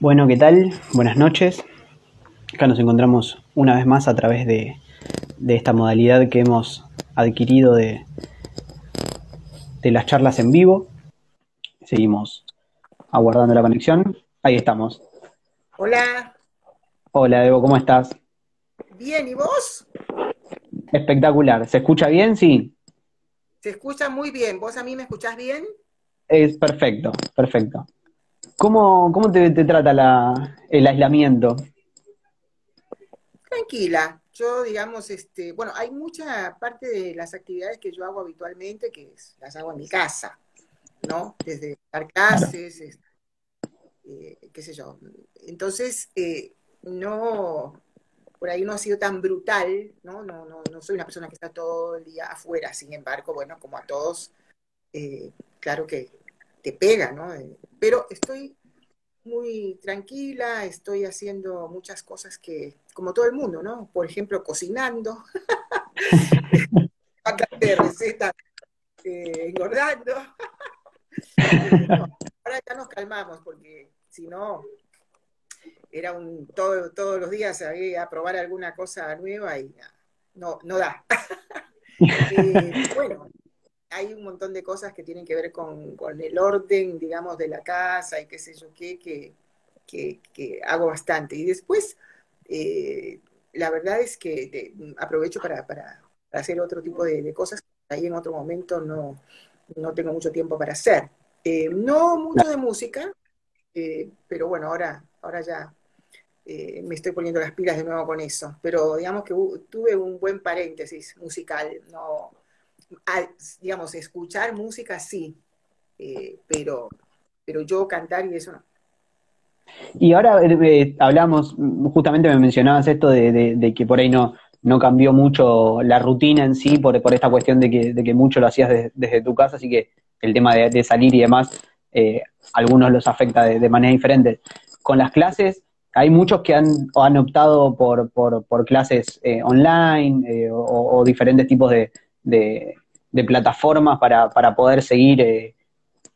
Bueno, ¿qué tal? Buenas noches. Acá nos encontramos una vez más a través de, esta modalidad que hemos adquirido de, de las charlas en vivo. Seguimos aguardando la conexión. Ahí estamos. Hola. Hola, Evo, ¿cómo estás? Bien, ¿y vos? Espectacular. ¿Se escucha bien? Sí. Se escucha muy bien. ¿Vos a mí me escuchás bien? Es perfecto, perfecto. ¿Cómo, cómo te, trata el aislamiento? Tranquila. Yo, digamos, este, bueno, hay mucha parte de las actividades que yo hago habitualmente que las hago en mi casa, ¿no? Desde dar clases, este, eh, qué sé yo. Entonces, eh, no, por ahí no ha sido tan brutal, ¿no? No, no, no soy una persona que está todo el día afuera, sin embargo, bueno, como a todos, eh, claro que te pega, ¿no? Pero estoy muy tranquila, estoy haciendo muchas cosas que, como todo el mundo, ¿no? Por ejemplo, cocinando, de recetas, eh, engordando. ahora ya nos calmamos porque si no, era un todo, todos los días a probar alguna cosa nueva y no, no da. Eh, bueno, hay un montón de cosas que tienen que ver con, el orden, digamos, de la casa y qué sé yo qué, que, hago bastante. Y después, eh, la verdad es que aprovecho para, hacer otro tipo de, cosas que ahí en otro momento no, tengo mucho tiempo para hacer. Eh, no mucho de música, eh, pero bueno, ahora, ahora ya me estoy poniendo las pilas de nuevo con eso. Pero digamos que tuve un buen paréntesis musical, no digamos, escuchar música sí, eh, pero, pero yo cantar y eso no. Y ahora eh, eh, hablamos, justamente me mencionabas esto de, que por ahí no, no cambió mucho la rutina en sí por, por esta cuestión de que, de que mucho lo hacías desde tu casa, así que el tema de, salir y demás, algunos los afecta de, manera diferente. Con las clases, hay muchos que han, han optado por, por clases online o, diferentes tipos de, de, plataformas para, para, poder seguir eh,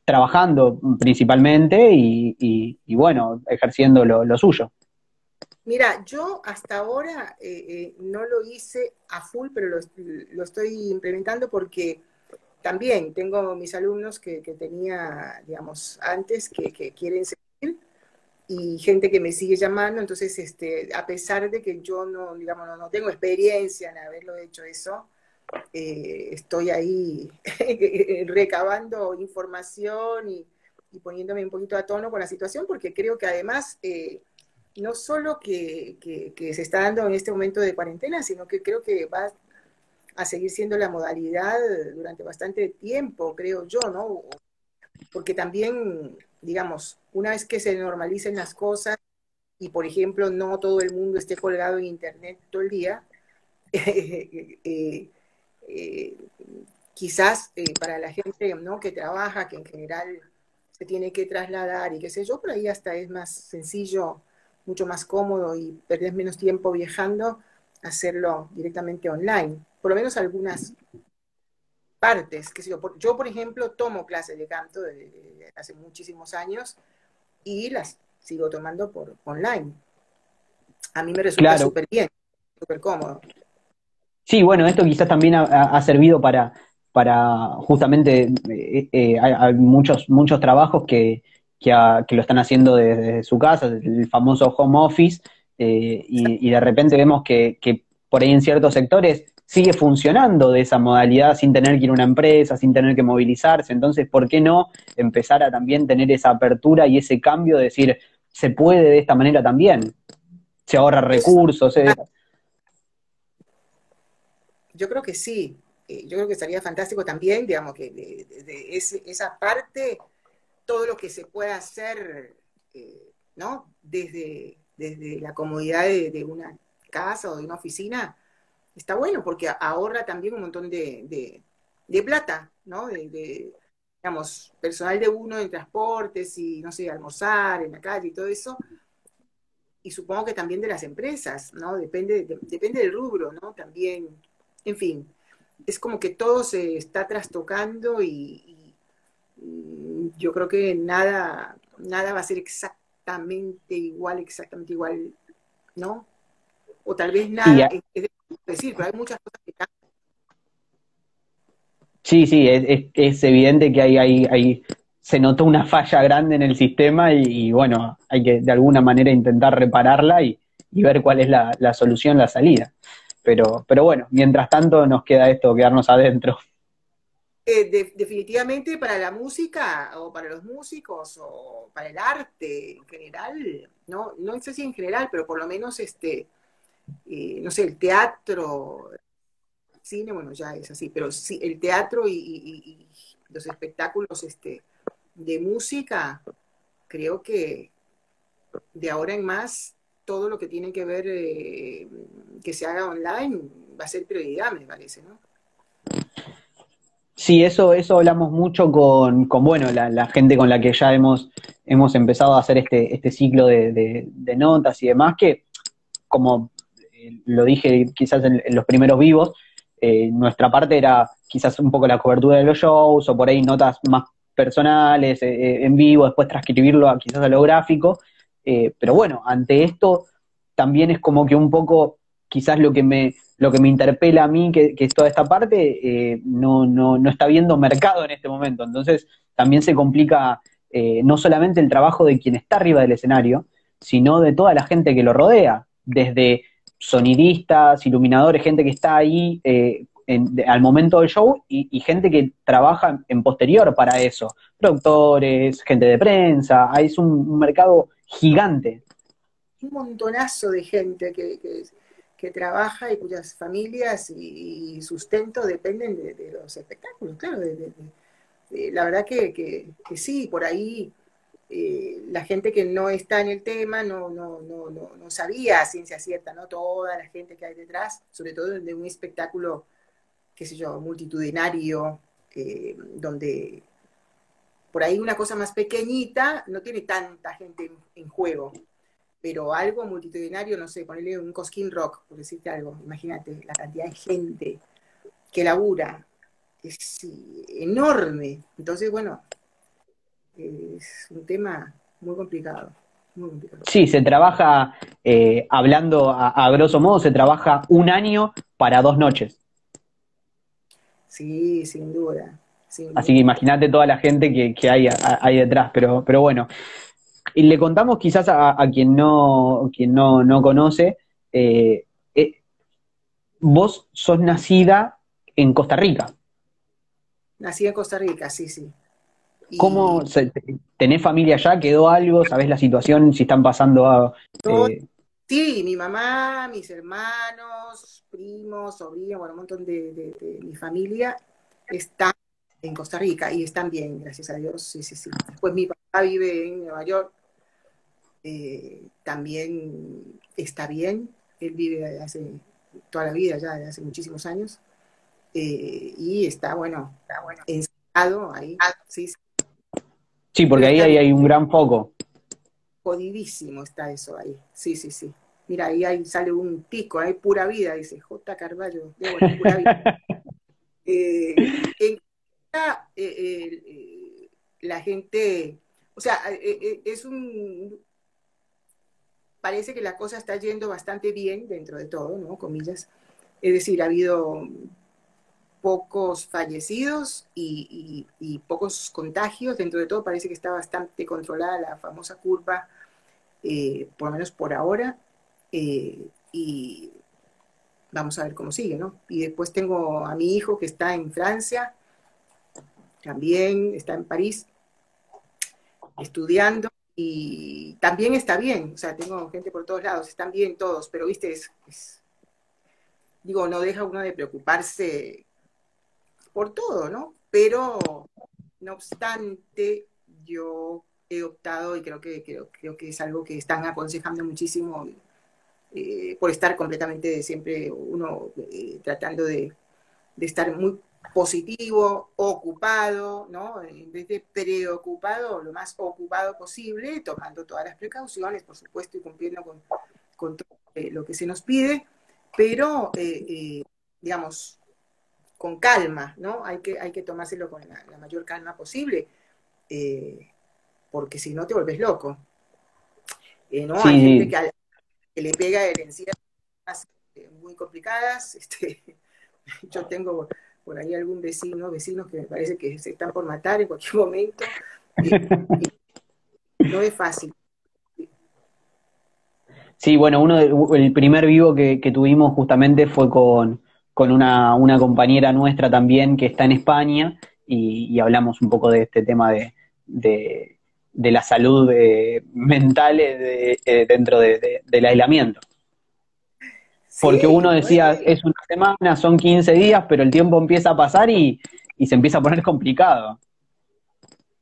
trabajando principalmente y, bueno, ejerciendo lo, suyo. Mira, yo hasta ahora eh, eh, no lo hice a full, pero lo, estoy implementando porque también tengo mis alumnos que, tenía, digamos, antes que, que, quieren seguir y gente que me sigue llamando, entonces, este, a pesar de que yo no, digamos, no tengo experiencia en haberlo hecho eso, eh, estoy ahí recabando información y, poniéndome un poquito a tono con la situación, porque creo que además eh, no solo que, se está dando en este momento de cuarentena, sino que creo que va a seguir siendo la modalidad durante bastante tiempo, creo yo, ¿no? Porque también, digamos, una vez que se normalicen las cosas y, por ejemplo, no todo el mundo esté colgado en Internet todo el día, eh, eh, quizás eh, para la gente ¿no? que trabaja, que en general se tiene que trasladar y qué sé yo, por ahí hasta es más sencillo, mucho más cómodo y perdés menos tiempo viajando, hacerlo directamente online. Por lo menos algunas partes, que yo, yo por ejemplo tomo clases de canto desde, hace muchísimos años y las sigo tomando por online. A mí me resulta súper bien, súper cómodo. Sí, bueno, esto quizás también ha, servido para, para justamente, eh, eh, hay, muchos, muchos trabajos que, que, lo están haciendo desde, su casa, el famoso home office, eh, y, de repente vemos que, que por ahí en ciertos sectores sigue funcionando de esa modalidad sin tener que ir a una empresa, sin tener que movilizarse. Entonces, ¿por qué no empezar a también tener esa apertura y ese cambio de decir, se puede de esta manera también? Se ahorra recursos. Yo creo que sí, eh, yo creo que estaría fantástico también, digamos, que de, esa parte, todo lo que se pueda hacer, eh, ¿no? Desde, desde la comodidad de, una casa o de una oficina, está bueno, porque ahorra también un montón de, plata, ¿no? De, digamos, personal de uno en transportes y, no sé, almorzar en la calle y todo eso. Y supongo que también de las empresas, ¿no? Depende, depende del rubro, ¿no? También en fin, es como que todo se está trastocando y, yo creo que nada, nada va a ser exactamente igual, exactamente igual, ¿no? O tal vez nada, es, decir, pero hay muchas cosas que cambian. Sí, sí, es, evidente que hay, hay, hay, se notó una falla grande en el sistema y, bueno, hay que de alguna manera intentar repararla y, ver cuál es la, la, solución, la salida. Pero, pero bueno, mientras tanto nos queda esto, quedarnos adentro. Eh, definitivamente para la música o para los músicos o para el arte en general, no, no sé si en general, pero por lo menos este, eh, no sé, el teatro, cine, bueno, ya es así, pero sí, el teatro y, los espectáculos este, de música, creo que de ahora en más, todo lo que tiene que ver eh, que se haga online va a ser prioridad, me parece, ¿no? Sí, eso, eso hablamos mucho con, con bueno, la, gente con la que ya hemos, hemos empezado a hacer este, este ciclo de, notas y demás, que como eh, lo dije quizás en, los primeros vivos, eh, nuestra parte era quizás un poco la cobertura de los shows o por ahí notas más personales, en vivo, después transcribirlo quizás a lo gráfico, pero bueno, ante esto también es como que un poco quizás lo que me, lo que me interpela a mí, que, es toda esta parte, eh, no, no, no, está viendo mercado en este momento. Entonces, también se complica eh, no solamente el trabajo de quien está arriba del escenario, sino de toda la gente que lo rodea, desde sonidistas, iluminadores, gente que está ahí eh, al momento del show y, gente que trabaja en posterior para eso, productores, gente de prensa, es un, mercado gigante. Un montonazo de gente que, que que trabaja y cuyas familias y, sustento dependen de, los espectáculos, claro. la verdad que, sí, por ahí eh, la gente que no está en el tema no, no, no, no, sabía a ciencia cierta, ¿no? Toda la gente que hay detrás, sobre todo de un espectáculo, qué sé yo, multitudinario, eh, donde por ahí una cosa más pequeñita no tiene tanta gente en juego pero algo multitudinario, no sé, ponerle un Cosquín Rock, por decirte algo, imagínate la cantidad de gente que labura, es enorme. Entonces, bueno, es un tema muy complicado. Muy complicado. Sí, se trabaja, eh, hablando a, grosso modo, se trabaja un año para dos noches. Sí, sin duda. Así que imagínate toda la gente que, que hay, hay detrás, pero, pero bueno, y le contamos quizás a, quien no, quien no, no conoce, eh, eh, vos sos nacida en Costa Rica. Nacida en Costa Rica, sí, sí. ¿Cómo tenés familia allá? ¿Quedó algo? ¿Sabés la situación? Si están pasando a, eh, Sí, mi mamá, mis hermanos, primos, sobrinos, bueno, un montón de, de mi familia están en Costa Rica y están bien, gracias a Dios, sí, sí, sí. Pues mi papá vive en Nueva York, eh, también está bien, él vive hace toda la vida ya, hace muchísimos años, eh, y está, bueno, está bueno, encerrado ahí, sí. Sí, porque ahí, hay un gran foco. Jodidísimo está eso ahí, sí, sí, sí. Mira, ahí, ahí sale un pico, hay pura vida, dice J. Carballo, de pura vida. Eh, eh, eh, la gente, o sea, eh, es un, parece que la cosa está yendo bastante bien dentro de todo, ¿no? Comillas. Es decir, ha habido pocos fallecidos y, pocos contagios. Dentro de todo parece que está bastante controlada la famosa curva, por lo menos por ahora. y vamos a ver cómo sigue, ¿no? Y después tengo a mi hijo que está en Francia, también está en París estudiando y también está bien, o sea, tengo gente por todos lados, están bien todos, pero viste, es, digo, no deja uno de preocuparse por todo, ¿no? Pero, no obstante, yo he optado y creo que, creo, creo que es algo que están aconsejando muchísimo eh, por estar completamente siempre uno eh, tratando de, de estar muy positivo, ocupado, ¿no? En vez de preocupado, lo más ocupado posible, tomando todas las precauciones, por supuesto, y cumpliendo con, todo eh, lo que se nos pide, pero, eh, eh, digamos, con calma, ¿no? Hay que, hay que tomárselo con la, mayor calma posible, porque si no te vuelves loco. ¿no? Hay gente que, le pega herencias muy complicadas. Este, yo tengo por ahí algún vecino, vecinos que me parece que se están por matar en cualquier momento. no es fácil. Sí, bueno, uno el primer vivo que, tuvimos justamente fue con, una, compañera nuestra también que está en España y, hablamos un poco de este tema de, de, la salud eh, mental eh, eh, dentro del aislamiento. Porque uno decía, es una semana, son 15 días, pero el tiempo empieza a pasar y, y se empieza a poner complicado.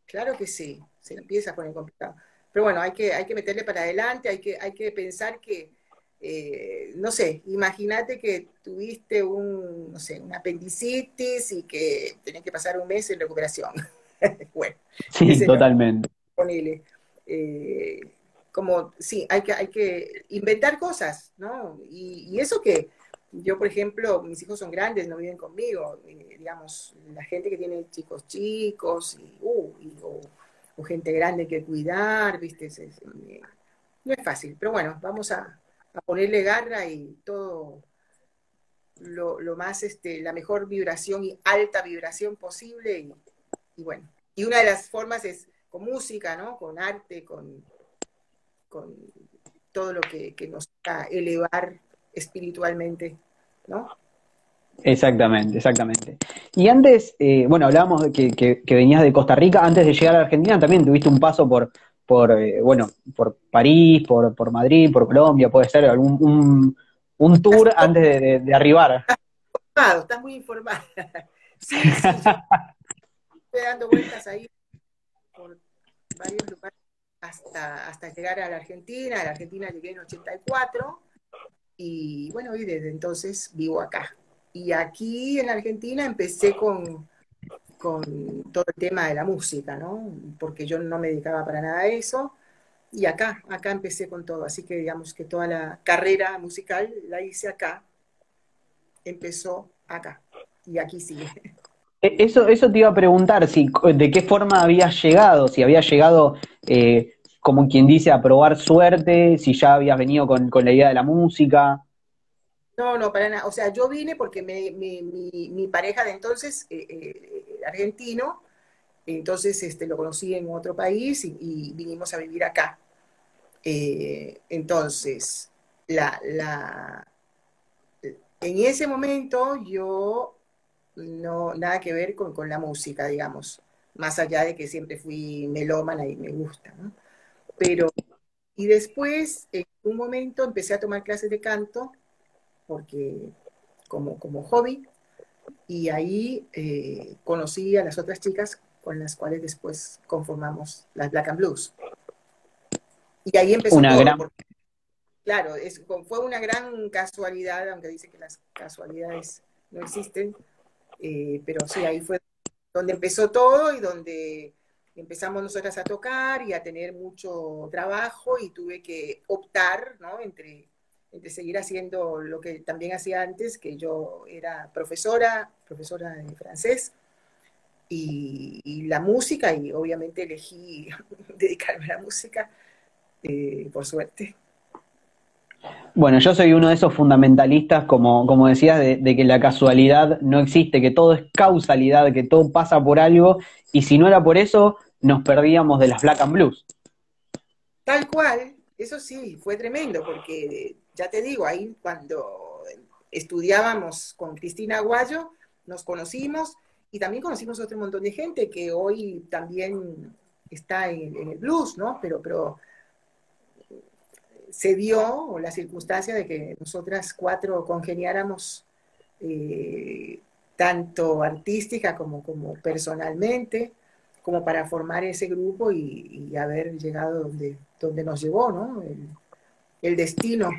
Claro que sí, se empieza a poner complicado. Pero bueno, hay que, hay que meterle para adelante, hay que, hay que pensar que, eh, no sé, imagínate que tuviste un, no sé, un apendicitis y que tenés que pasar un mes en recuperación. bueno. Sí, totalmente. Ponele. Eh, como, sí, hay que, hay que inventar cosas, ¿no? Y, eso que yo, por ejemplo, mis hijos son grandes, no viven conmigo, eh, digamos, la gente que tiene chicos chicos y, uh, y gente grande que cuidar, ¿viste? Eh, no es fácil, pero bueno, vamos a, ponerle garra y todo lo, más, este, la mejor vibración y alta vibración posible y, bueno. Y una de las formas es con música, ¿no? Con arte, con, con todo lo que, que nos va a elevar espiritualmente, ¿no? Exactamente, exactamente. Y antes, eh, bueno, hablábamos de que, venías de Costa Rica, antes de llegar a Argentina también tuviste un paso por, por eh, bueno, por París, por, por Madrid, por Colombia, puede ser algún un, tour antes de, arribar. Estás muy informado, Sí, sí, estoy dando vueltas ahí por varios lugares hasta, hasta llegar a la Argentina. A la Argentina llegué en 84 y bueno, y desde entonces vivo acá. Y aquí en Argentina empecé con, con todo el tema de la música, ¿no? Porque yo no me dedicaba para nada a eso. Y acá, acá empecé con todo. Así que digamos que toda la carrera musical la hice acá. Empezó acá. Y aquí sigue. E, eso, eso te iba a preguntar, si, de qué forma habías llegado, si habías llegado, eh, como quien dice, a probar suerte, si ya habías venido con, con la idea de la música. No, no, para nada. O sea, yo vine porque mi, pareja de entonces, eh, eh, argentino, entonces este, lo conocí en otro país y, vinimos a vivir acá. Entonces, la, en ese momento yo no, nada que ver con, la música, digamos, más allá de que siempre fui melómana y me gusta, ¿no? Pero, y después, en un momento empecé a tomar clases de canto porque como, como hobby, y ahí eh, conocí a las otras chicas con las cuales después conformamos las Black and Blues. Y ahí empezó una claro, fue una gran casualidad, aunque dice que las casualidades no existen, eh, pero sí, ahí fue donde empezó todo y donde empezamos nosotras a tocar y a tener mucho trabajo y tuve que optar, ¿no? Entre de seguir haciendo lo que también hacía antes, que yo era profesora, profesora de francés, y, la música, y obviamente elegí dedicarme a la música, eh, por suerte. Bueno, yo soy uno de esos fundamentalistas, como, como decías, de, que la casualidad no existe, que todo es causalidad, que todo pasa por algo, y si no era por eso, nos perdíamos de las Black and Blues. Tal cual, eso sí, fue tremendo, porque ya te digo, ahí cuando estudiábamos con Cristina Aguayo, nos conocimos y también conocimos a otro montón de gente que hoy también está en, el blues, ¿no? Pero, pero se dio la circunstancia de que nosotras cuatro congeniáramos eh, tanto artística como, como personalmente, como para formar ese grupo y, haber llegado donde, donde nos llevó, ¿no? el destino.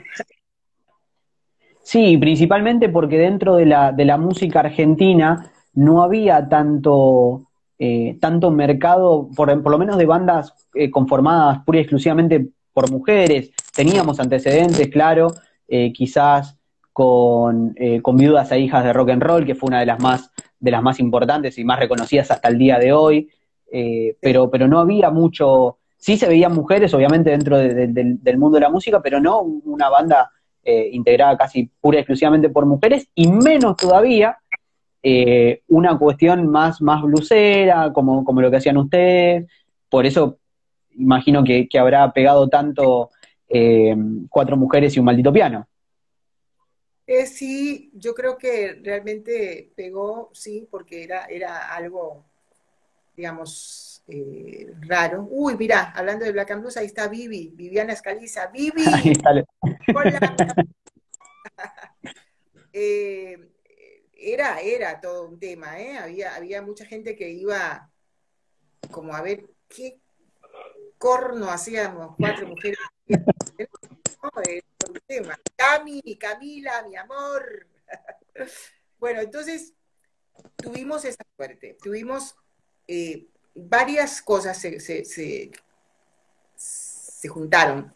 Sí, principalmente porque dentro de la, de la música argentina no había tanto, eh, tanto mercado, por, por, lo menos de bandas eh, conformadas pura y exclusivamente por mujeres. Teníamos antecedentes, claro, eh, quizás con, con Viudas e Hijas de Rock and Roll, que fue una de las más, de las más importantes y más reconocidas hasta el día de hoy, pero, pero no había mucho, sí se veían mujeres, obviamente, dentro del mundo de la música, pero no una banda eh, integrada casi pura y exclusivamente por mujeres, y menos todavía eh, una cuestión más, más blusera, como, como lo que hacían ustedes. Por eso imagino que, habrá pegado tanto eh, cuatro mujeres y un maldito piano. sí, yo creo que realmente pegó, sí, porque era, era algo, digamos, eh, raro. Uy, mira, hablando de Black and Blues, ahí está Vivi, Viviana Escaliza. Vivi. Hola. Eh, era, era todo un tema, ¿eh? Había, había mucha gente que iba como a ver qué corno hacíamos cuatro mujeres. Cami, Camila, mi amor. bueno, entonces tuvimos esa suerte. Tuvimos eh, varias cosas se, juntaron.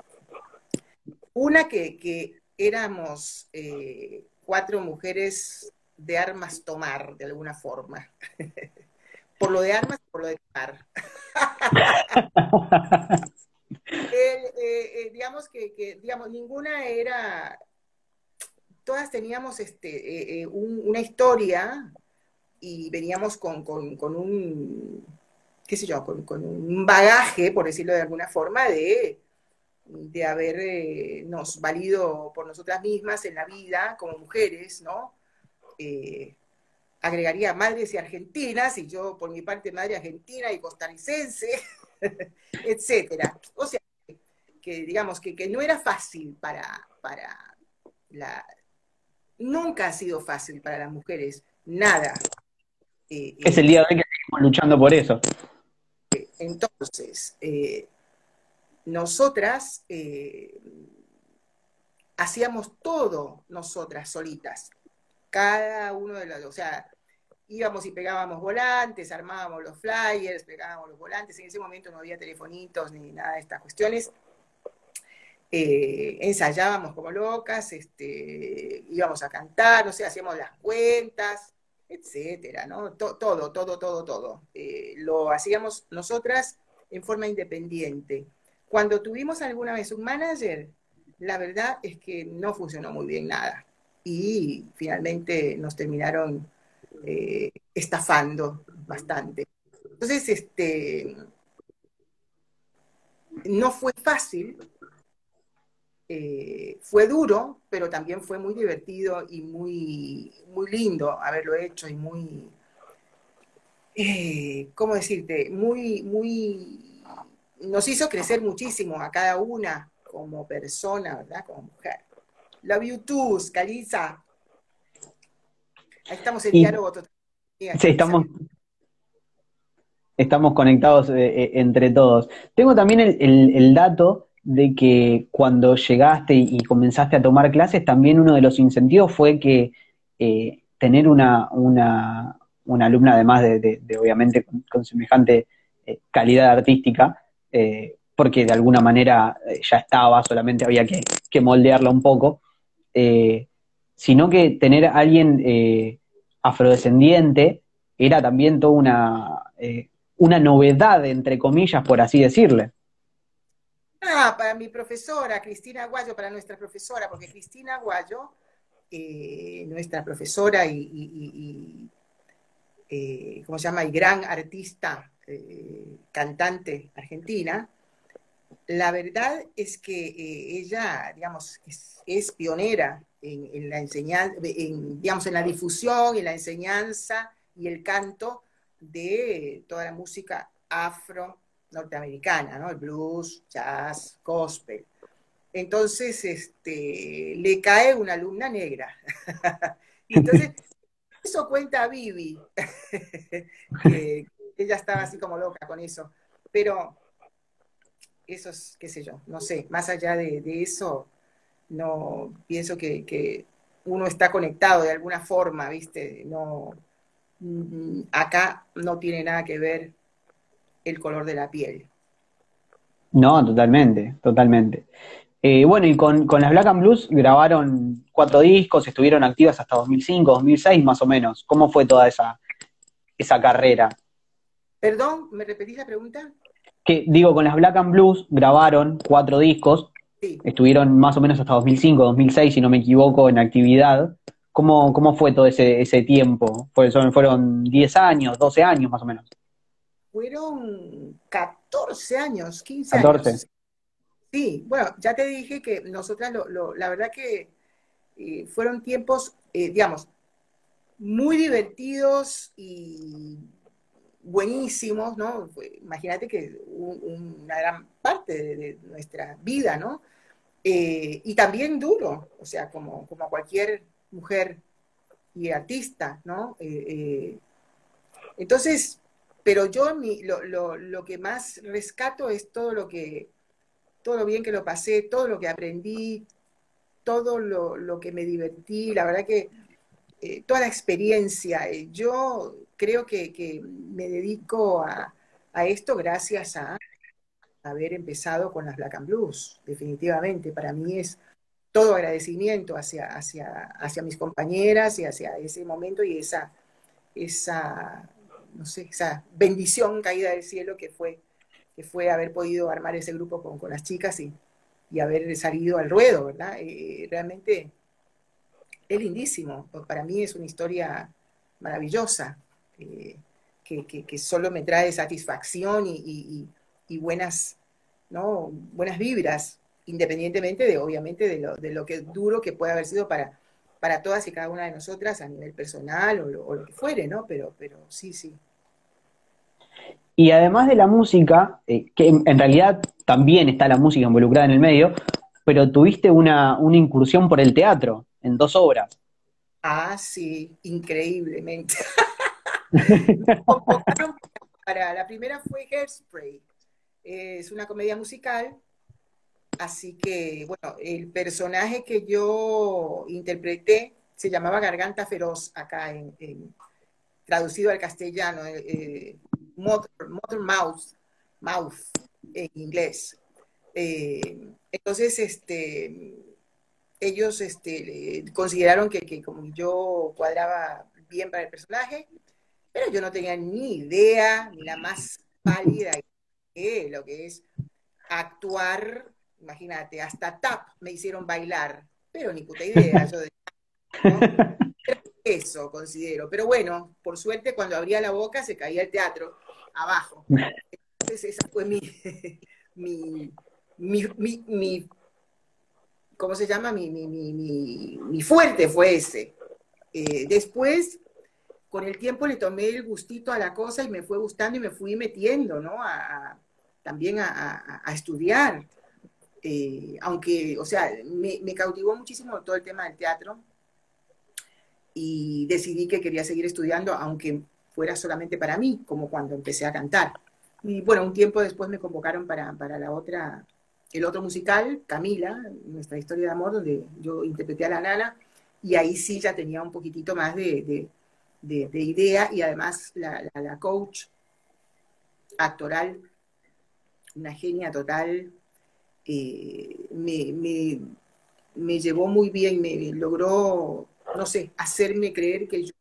Una que, éramos eh, cuatro mujeres de armas tomar, de alguna forma. por lo de armas, por lo de tomar. Eh, eh, digamos que, digamos, ninguna era, todas teníamos este, una historia y veníamos con un qué sé yo, con, un bagaje, por decirlo de alguna forma, de, de habernos eh, valido por nosotras mismas en la vida como mujeres, ¿no? Eh, agregaría madres y argentinas, y yo por mi parte madre argentina y costarricense, etcétera. O sea, que digamos que, no era fácil para, para la... Nunca ha sido fácil para las mujeres, nada. Eh, es el día de hoy que seguimos luchando por eso. Entonces, eh, nosotras eh, hacíamos todo nosotras solitas, cada uno de los, o sea, íbamos y pegábamos volantes, armábamos los flyers, pegábamos los volantes, en ese momento no había telefonitos ni nada de estas cuestiones, eh, ensayábamos como locas, este, íbamos a cantar, no sé, hacíamos las cuentas, etcétera, ¿no? todo, todo, todo, todo. Eh, lo hacíamos nosotras en forma independiente. Cuando tuvimos alguna vez un manager, la verdad es que no funcionó muy bien nada. Y finalmente nos terminaron eh, estafando bastante. Entonces, este, no fue fácil, eh, fue duro, pero también fue muy divertido y muy, muy lindo haberlo hecho y muy, eh, ¿cómo decirte? Muy, muy, nos hizo crecer muchísimo a cada una como persona, ¿verdad? Como mujer. Love you too, Caliza. Ahí estamos en diálogo Sí, estamos, estamos conectados eh, entre todos. Tengo también el dato de que cuando llegaste y, comenzaste a tomar clases, también uno de los incentivos fue que eh, tener una, una, una, alumna, además de, obviamente con, semejante eh, calidad artística, eh, porque de alguna manera ya estaba, solamente había que, que moldearla un poco, sino que tener a alguien afrodescendiente era también toda una, una novedad, entre comillas, por así decirle. Ah, para mi profesora, Cristina Aguayo, para nuestra profesora, porque Cristina Aguayo, eh, nuestra profesora y, eh, ¿cómo se llama? Y gran artista, eh, cantante argentina, la verdad es que ella, digamos, es, pionera en, la enseñanza, digamos, en la difusión y la enseñanza y el canto de toda la música afro norteamericana, ¿no? El blues, jazz, gospel. Entonces, este, le cae una alumna negra. Entonces, eso cuenta a Vivi, que ella estaba así como loca con eso. Pero eso es, qué sé yo, no sé, más allá de, eso, no pienso que, que, uno está conectado de alguna forma, ¿viste? No, mm, acá no tiene nada que ver el color de la piel. No, totalmente, totalmente. Eh, bueno, y con, las Black and Blues grabaron cuatro discos, estuvieron activas hasta 2005, 2006 más o menos. ¿Cómo fue toda esa, esa carrera? Perdón, ¿me repetís la pregunta? Que digo, con las Black and Blues grabaron cuatro discos, estuvieron más o menos hasta 2005, 2006, si no me equivoco, en actividad. ¿Cómo, cómo fue todo ese, ese tiempo? ¿Fueron, ¿Fueron 10 años, 12 años más o menos? Fueron 14 años, 15 años. Sí, bueno, ya te dije que nosotras, lo, la verdad que eh, fueron tiempos, eh, digamos, muy divertidos y buenísimos, ¿no? Imagínate que una gran parte de, nuestra vida, ¿no? Eh, y también duro, o sea, como, como cualquier mujer y artista, ¿no? entonces, pero yo lo, lo, que más rescato es todo lo que, todo lo bien que lo pasé, todo lo que aprendí, todo lo, que me divertí, la verdad que eh, toda la experiencia. Eh, yo creo que, me dedico a, esto gracias a haber empezado con las Black and Blues, definitivamente. Para mí es todo agradecimiento hacia, hacia, hacia mis compañeras y hacia ese momento y esa, esa no sé, esa bendición caída del cielo que fue, que fue haber podido armar ese grupo con, las chicas y, haber salido al ruedo, ¿verdad? Eh, realmente es lindísimo. Para mí es una historia maravillosa, eh, que, solo me trae satisfacción y, buenas, ¿no? buenas vibras, independientemente de, obviamente, de lo, de lo que duro que puede haber sido para, para todas y cada una de nosotras a nivel personal o lo, que fuere, ¿no? Pero, pero sí, sí. Y además de la música, eh, que en, realidad también está la música involucrada en el medio, pero tuviste una, incursión por el teatro en dos obras. Ah, sí, increíblemente. para, la primera fue Hairspray. Es una comedia musical Así que, bueno, el personaje que yo interpreté se llamaba Garganta Feroz acá, en, traducido al castellano, eh, eh Mother, Mouth, Mouth en inglés. Eh, entonces, este, ellos este, consideraron que, que, como yo cuadraba bien para el personaje, pero yo no tenía ni idea, ni la más pálida de lo que es actuar imagínate, hasta tap me hicieron bailar, pero ni puta idea. Eso considero. Pero bueno, por suerte cuando abría la boca se caía el teatro abajo. Entonces esa fue mi, mi, mi, ¿cómo se llama? Mi, mi fuerte fue ese. Eh, después, con el tiempo le tomé el gustito a la cosa y me fue gustando y me fui metiendo, ¿no? A, también a, estudiar. Eh, aunque, o sea, me, cautivó muchísimo todo el tema del teatro y decidí que quería seguir estudiando, aunque fuera solamente para mí, como cuando empecé a cantar. Y bueno, un tiempo después me convocaron para, la otra, el otro musical, Camila, nuestra historia de amor, donde yo interpreté a la nana, y ahí sí ya tenía un poquitito más de, idea, y además la, coach actoral, una genia total, eh, me, llevó muy bien, me logró, no sé, hacerme creer que yo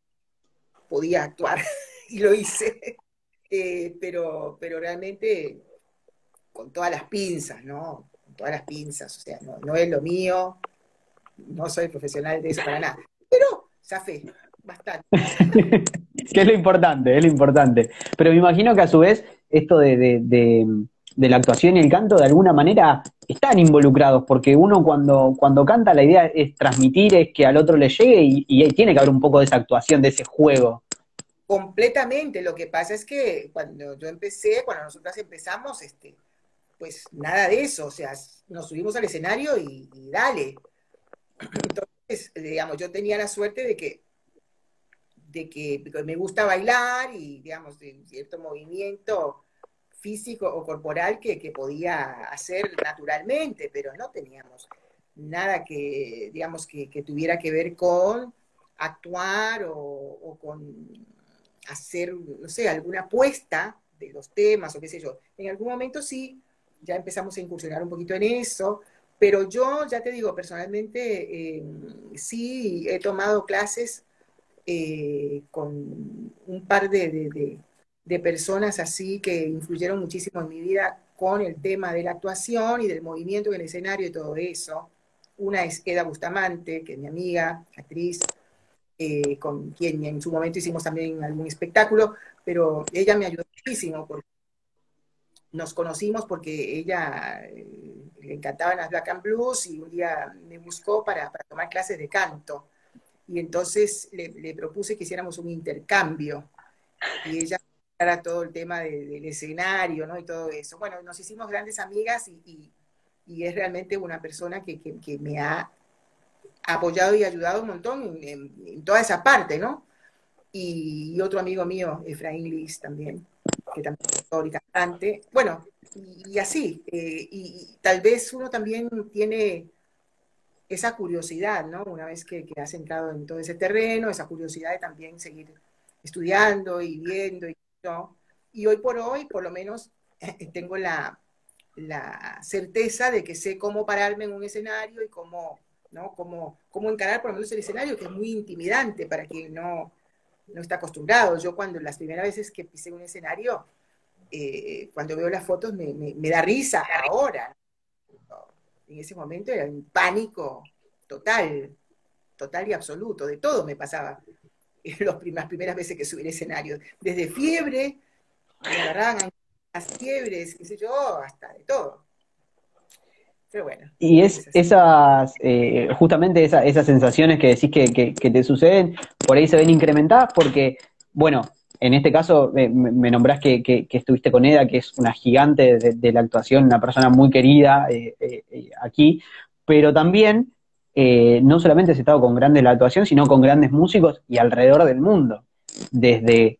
podía actuar y lo hice, eh, pero, pero realmente con todas las pinzas, ¿no? Con todas las pinzas, o sea, no, es lo mío, no soy profesional de eso para nada, pero fe bastante. que es lo importante, es lo importante. Pero me imagino que a su vez esto de de la actuación y el canto de alguna manera están involucrados, porque uno cuando, cuando canta la idea es transmitir, es que al otro le llegue y, tiene que haber un poco de esa actuación, de ese juego. Completamente, lo que pasa es que cuando yo empecé, cuando nosotras empezamos, este, pues nada de eso, o sea, nos subimos al escenario y, dale. Entonces, digamos, yo tenía la suerte de que de que me gusta bailar y, digamos, de cierto movimiento físico o corporal que, podía hacer naturalmente, pero no teníamos nada que, digamos, que, tuviera que ver con actuar o, con hacer, no sé, alguna apuesta de los temas o qué sé yo. En algún momento sí, ya empezamos a incursionar un poquito en eso, pero yo, ya te digo, personalmente eh, sí he tomado clases eh, con un par de, de personas así que influyeron muchísimo en mi vida con el tema de la actuación y del movimiento en el escenario y todo eso. Una es Eda Bustamante, que es mi amiga, actriz, eh, con quien en su momento hicimos también algún espectáculo, pero ella me ayudó muchísimo porque nos conocimos porque ella eh, le encantaban las Black and Blues y un día me buscó para, tomar clases de canto. Y entonces le, propuse que hiciéramos un intercambio. Y ella era todo el tema del escenario, ¿no? Y todo eso. Bueno, nos hicimos grandes amigas y, es realmente una persona que, me ha apoyado y ayudado un montón en, toda esa parte, ¿no? Y, otro amigo mío, Efraín Liz, también, que también es actor y cantante. Bueno, y, así. Eh, y, tal vez uno también tiene esa curiosidad, ¿no? Una vez que, has entrado en todo ese terreno, esa curiosidad de también seguir estudiando y viendo y Y hoy por hoy, por lo menos, tengo la, la certeza de que sé cómo pararme en un escenario y cómo, ¿no? cómo, cómo encarar por lo menos el escenario, que es muy intimidante para quien no, no está acostumbrado. Yo cuando las primeras veces que pisé un escenario, eh, cuando veo las fotos me, da risa ahora. En ese momento era un pánico total, total y absoluto, de todo me pasaba las primeras veces que subí al escenario, desde fiebre, me las fiebres, qué sé yo, hasta de todo. Pero bueno. Y es esas, eh, justamente esas sensaciones que decís que, que, te suceden, por ahí se ven incrementadas porque, bueno, en este caso me, nombrás que, que, estuviste con Eda, que es una gigante de, la actuación, una persona muy querida eh, eh, aquí, pero también no solamente has estado con grandes de la actuación, sino con grandes músicos y alrededor del mundo, desde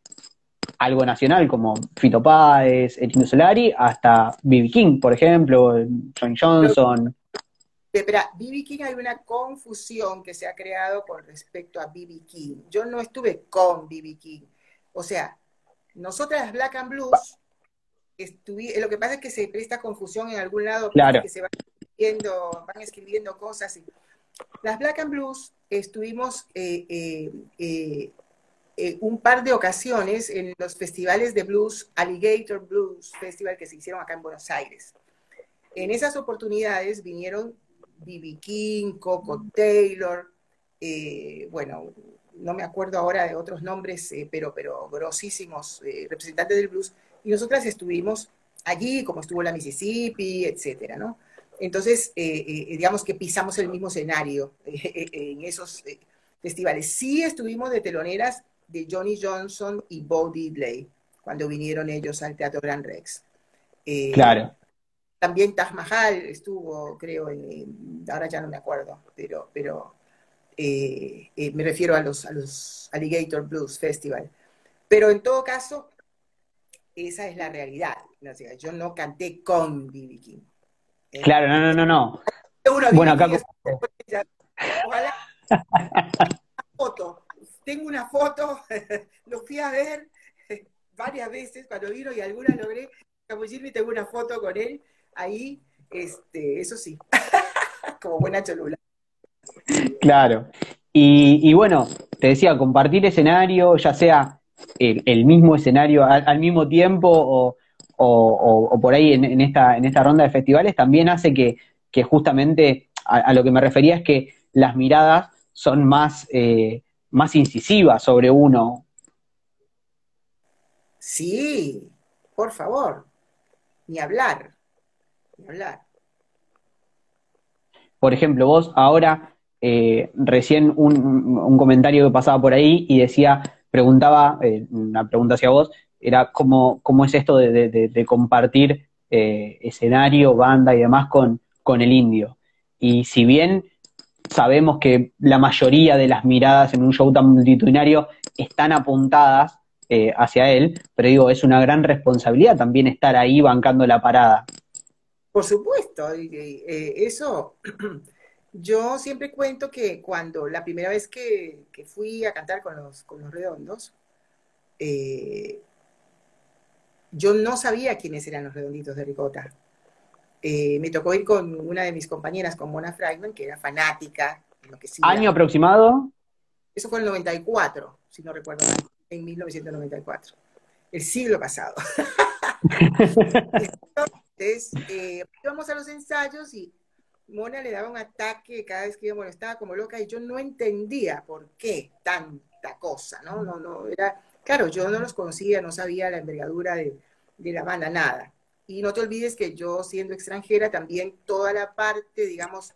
algo nacional como Fito Páez, Etino Solari, hasta B.B. King, por ejemplo, John Johnson. Espera, B.B. King hay una confusión que se ha creado con respecto a B.B. King. Yo no estuve con B.B. King. O sea, nosotras Black and Blues, lo que pasa es que se presta confusión en algún lado, claro. que se van escribiendo, van escribiendo cosas. las Black and Blues estuvimos eh, eh, eh eh, un par de ocasiones en los festivales de blues, Alligator Blues Festival que se hicieron acá en Buenos Aires. En esas oportunidades vinieron B.B. King, Coco Taylor, eh, bueno, no me acuerdo ahora de otros nombres, eh, pero, pero grosísimos representantes del blues, y nosotras estuvimos allí, como estuvo la Mississippi, etcétera, ¿no? Entonces, digamos que pisamos el mismo escenario en esos festivales. Sí estuvimos de teloneras de Johnny Johnson y Bo Diddley, cuando vinieron ellos al Teatro Gran Rex. Eh, claro. También Taj Mahal estuvo, creo, en, ahora ya no me acuerdo, pero, pero eh, eh, me refiero a los, a los Alligator Blues Festival. Pero en todo caso, esa es la realidad. yo no canté con B.B. King. Claro, no, no, no, no. Bueno, acá... Ojalá foto tengo una foto, lo fui a ver varias veces cuando vino y alguna logré y tengo una foto con él ahí, este, eso sí, como buena cholula. Claro. Y, bueno, te decía, compartir escenario, ya sea el, mismo escenario al, mismo tiempo o, por ahí en, esta, en esta ronda de festivales, también hace que, justamente a, lo que me refería es que las miradas son más, eh, más incisiva sobre uno. Sí, por favor, ni hablar, ni hablar. Por ejemplo, vos ahora, eh, recién un, comentario que pasaba por ahí y decía, preguntaba, eh, una pregunta hacia vos, era cómo, cómo es esto de, compartir eh, escenario, banda y demás con, con el indio. Y si bien sabemos que la mayoría de las miradas en un show tan multitudinario están apuntadas eh, hacia él, pero digo, es una gran responsabilidad también estar ahí bancando la parada. Por supuesto, eh, eso, yo siempre cuento que cuando la primera vez que, fui a cantar con los, con los redondos, eh, yo no sabía quiénes eran los redonditos de Ricota. Eh, me tocó ir con una de mis compañeras, con Mona Freidman, que era fanática. Lo que ¿Año aproximado? Eso fue en el 94, si no recuerdo mal, en 1994. el siglo pasado. Entonces, eh, íbamos a los ensayos y Mona le daba un ataque cada vez que íbamos, estaba como loca y yo no entendía por qué tanta cosa, ¿no? No, no, era, claro, yo no los conocía, no sabía la envergadura de, de la banda, nada. Y no te olvides que yo, siendo extranjera, también toda la parte, digamos,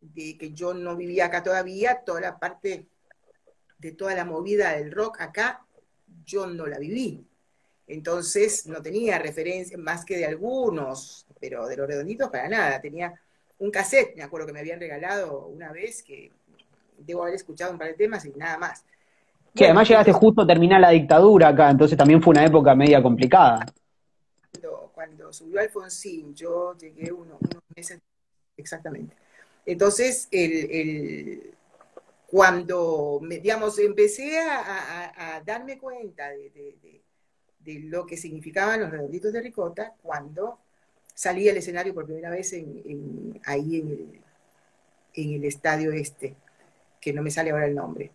de que yo no vivía acá todavía, toda la parte de toda la movida del rock acá, yo no la viví. Entonces no tenía referencia más que de algunos, pero de los redonditos para nada. Tenía un cassette, me acuerdo que me habían regalado una vez, que debo haber escuchado un par de temas y nada más. Sí, además llegaste justo a terminar la dictadura acá, entonces también fue una época media complicada. Cuando, subió Alfonsín, yo llegué unos, meses, exactamente. Entonces, el, cuando, digamos, empecé a, darme cuenta de, lo que significaban los redonditos de ricota, cuando salí al escenario por primera vez en, ahí en el, en el estadio este, que no me sale ahora el nombre,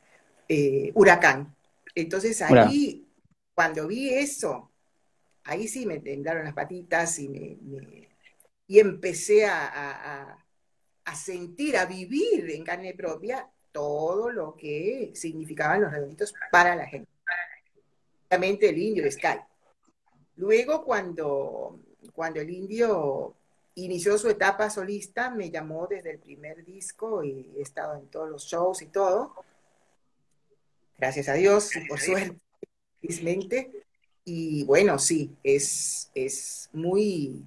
eh, Huracán. Entonces ahí, cuando vi eso, ahí sí me temblaron las patitas y, me, y empecé a, a, sentir, a vivir en carne propia todo lo que significaban los redonditos para la gente. Obviamente el indio de Sky. Luego, cuando cuando el indio inició su etapa solista, me llamó desde el primer disco y he estado en todos los shows y todo. Gracias a Dios, por suerte, felizmente. Y bueno, sí, es, es muy,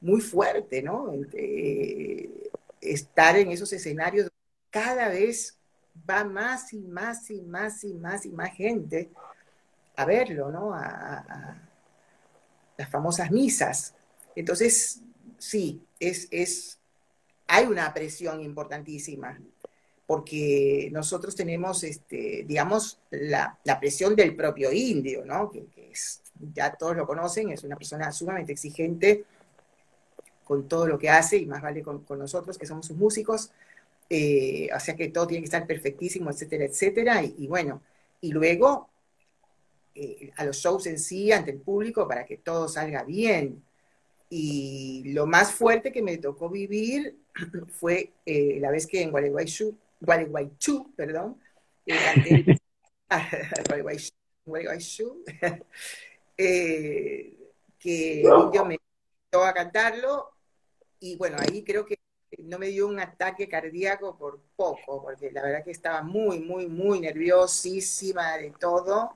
muy fuerte, ¿no? estar en esos escenarios, cada vez va más y más y más y más y más gente a verlo, ¿no? a las famosas misas. Entonces, sí, es, es, hay una presión importantísima, porque nosotros tenemos, este, digamos, la, presión del propio indio, ¿no? Que, es, ya todos lo conocen, es una persona sumamente exigente con todo lo que hace, y más vale con, nosotros que somos sus músicos, eh, o sea que todo tiene que estar perfectísimo, etcétera, etcétera, y bueno, y luego eh, a los shows en sí, ante el público, para que todo salga bien. Y lo más fuerte que me tocó vivir fue eh, la vez que en Gualeguaychú, Gualeguaychú perdón, eh, canté Gualeguaychú, eh, que yo me invitó a cantarlo y bueno, ahí creo que no me dio un ataque cardíaco por poco, porque la verdad que estaba muy, muy, muy nerviosísima de todo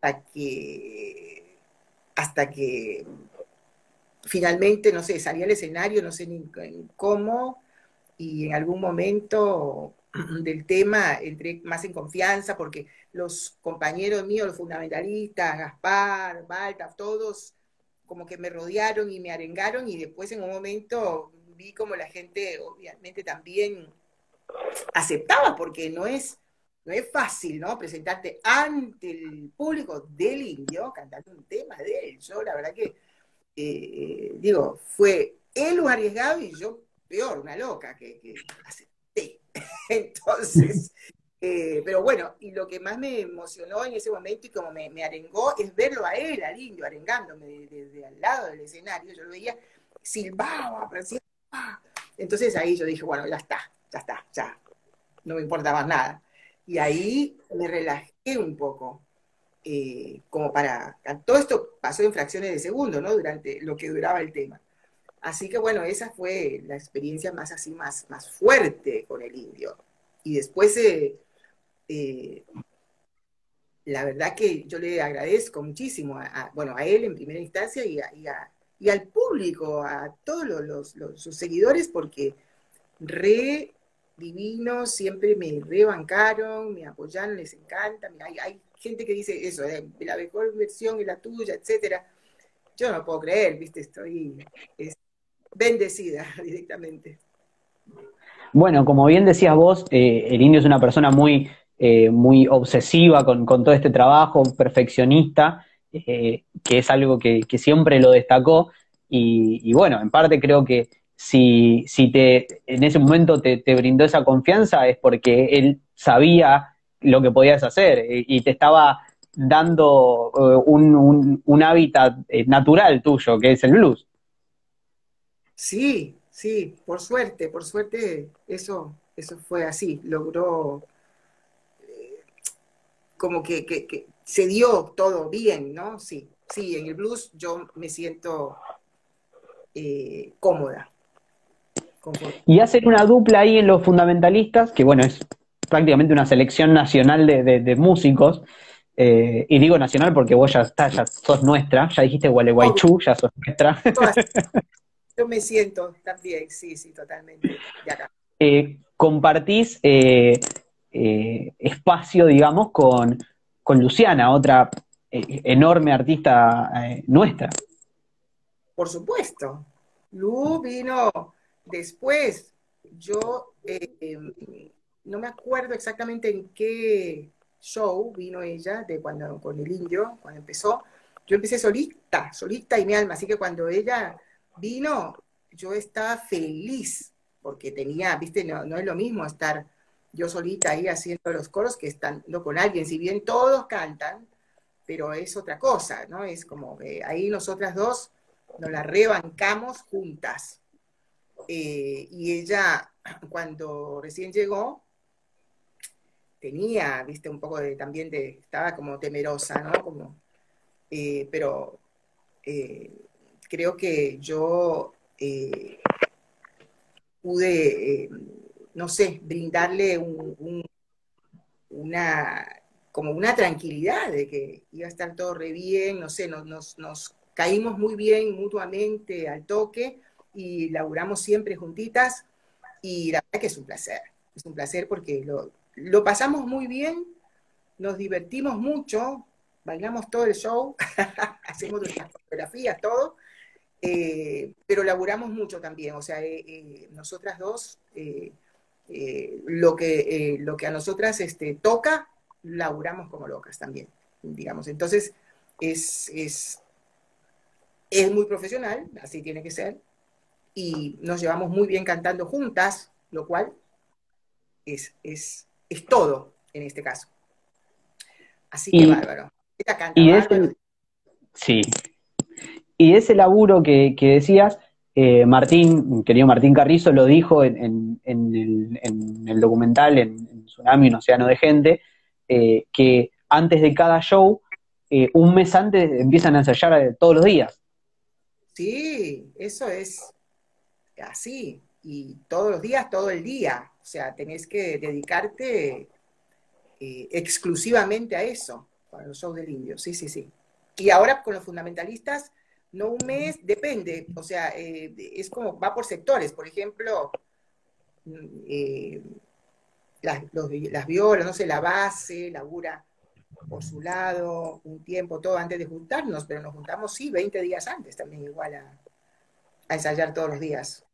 hasta que, hasta que finalmente, no sé, salí al escenario, no sé ni cómo, y en algún momento del tema entré más en confianza porque los compañeros míos, los fundamentalistas, Gaspar, Balta, todos como que me rodearon y me arengaron y después en un momento vi como la gente obviamente también aceptaba porque no es no es fácil, ¿no? Presentarte ante el público del indio cantando un tema de él. Yo, la verdad que, eh, digo, fue él un arriesgado y yo peor, una loca, que, acepté. Entonces, eh, pero bueno, y lo que más me emocionó en ese momento y como me, arengó es verlo a él, al indio, arengándome desde, al lado del escenario. Yo lo veía, silbaba, Entonces ahí yo dije, bueno, ya está, ya está, ya, no me importa más nada. Y ahí me relajé un poco, eh, como para... Todo esto pasó en fracciones de segundo, ¿no? Durante lo que duraba el tema. Así que bueno, esa fue la experiencia más así, más, más fuerte con el indio. Y después, eh, eh, la verdad que yo le agradezco muchísimo, a, bueno, a él en primera instancia y, y, al público, a todos los, sus seguidores, porque re divino, siempre me rebancaron, me apoyaron, les encanta. hay, hay, gente que dice eso, eh, la mejor versión es la tuya, etcétera. Yo no puedo creer, viste, estoy bendecida directamente. Bueno, como bien decías vos, eh, el indio es una persona muy, eh, muy obsesiva con, todo este trabajo, perfeccionista, que es algo que, siempre lo destacó. y, bueno, en parte creo que si, si te, en ese momento te, brindó esa confianza es porque él sabía lo que podías hacer y te estaba dando eh, un, hábitat eh, natural tuyo, que es el blues. Sí, sí, por suerte, por suerte eso, eso fue así, logró como que, se dio todo bien, ¿no? Sí, sí, en el blues yo me siento cómoda. Y hacen una dupla ahí en los fundamentalistas, que bueno, es prácticamente una selección nacional de, músicos. Eh, y digo nacional porque vos ya estás, ya sos nuestra, ya dijiste Gualeguaychú, ya sos nuestra. Yo me siento también, sí, sí, totalmente. De acá. Eh, compartís eh, espacio, digamos, con, con Luciana, otra enorme artista nuestra. Por supuesto. Lu vino después. Yo no me acuerdo exactamente en qué show vino ella, de cuando con el indio, cuando empezó. Yo empecé solita, solita y mi alma, así que cuando ella vino, yo estaba feliz, porque tenía, viste, no, es lo mismo estar yo solita ahí haciendo los coros que estando con alguien, si bien todos cantan, pero es otra cosa, ¿no? Es como que ahí nosotras dos nos la rebancamos juntas. Eh, y ella, cuando recién llegó, tenía, viste, un poco de, también de, estaba como temerosa, ¿no? Como, eh, pero eh, creo que yo eh, pude, no sé, brindarle una, como una tranquilidad de que iba a estar todo re bien, no sé, nos, nos caímos muy bien mutuamente al toque y laburamos siempre juntitas y la verdad que es un placer, es un placer porque lo, lo pasamos muy bien, nos divertimos mucho, bailamos todo el show, hacemos nuestras fotografías, todo, eh, pero laburamos mucho también, o sea, eh, eh, nosotras dos, lo, que, lo que a nosotras este, toca, laburamos como locas también, digamos. Entonces, es, es, es muy profesional, así tiene que ser, y nos llevamos muy bien cantando juntas, lo cual es, es, es todo en este caso. Así que bárbaro. y sí. Y ese laburo que, decías, eh, Martín, querido Martín Carrizo, lo dijo en, el, documental, en, Tsunami, un océano de gente, eh, que antes de cada show, eh, un mes antes empiezan a ensayar todos los días. Sí, eso es así. Y todos los días, todo el día. O sea, tenés que dedicarte exclusivamente a eso, para los shows del indio, sí, sí, sí. Y ahora con los fundamentalistas, no un mes, depende, o sea, eh, es como, va por sectores, por ejemplo, mm, eh, las, las violas, no sé, la base, labura por su lado, un tiempo, todo antes de juntarnos, pero nos juntamos, sí, 20 días antes también, igual a, a ensayar todos los días.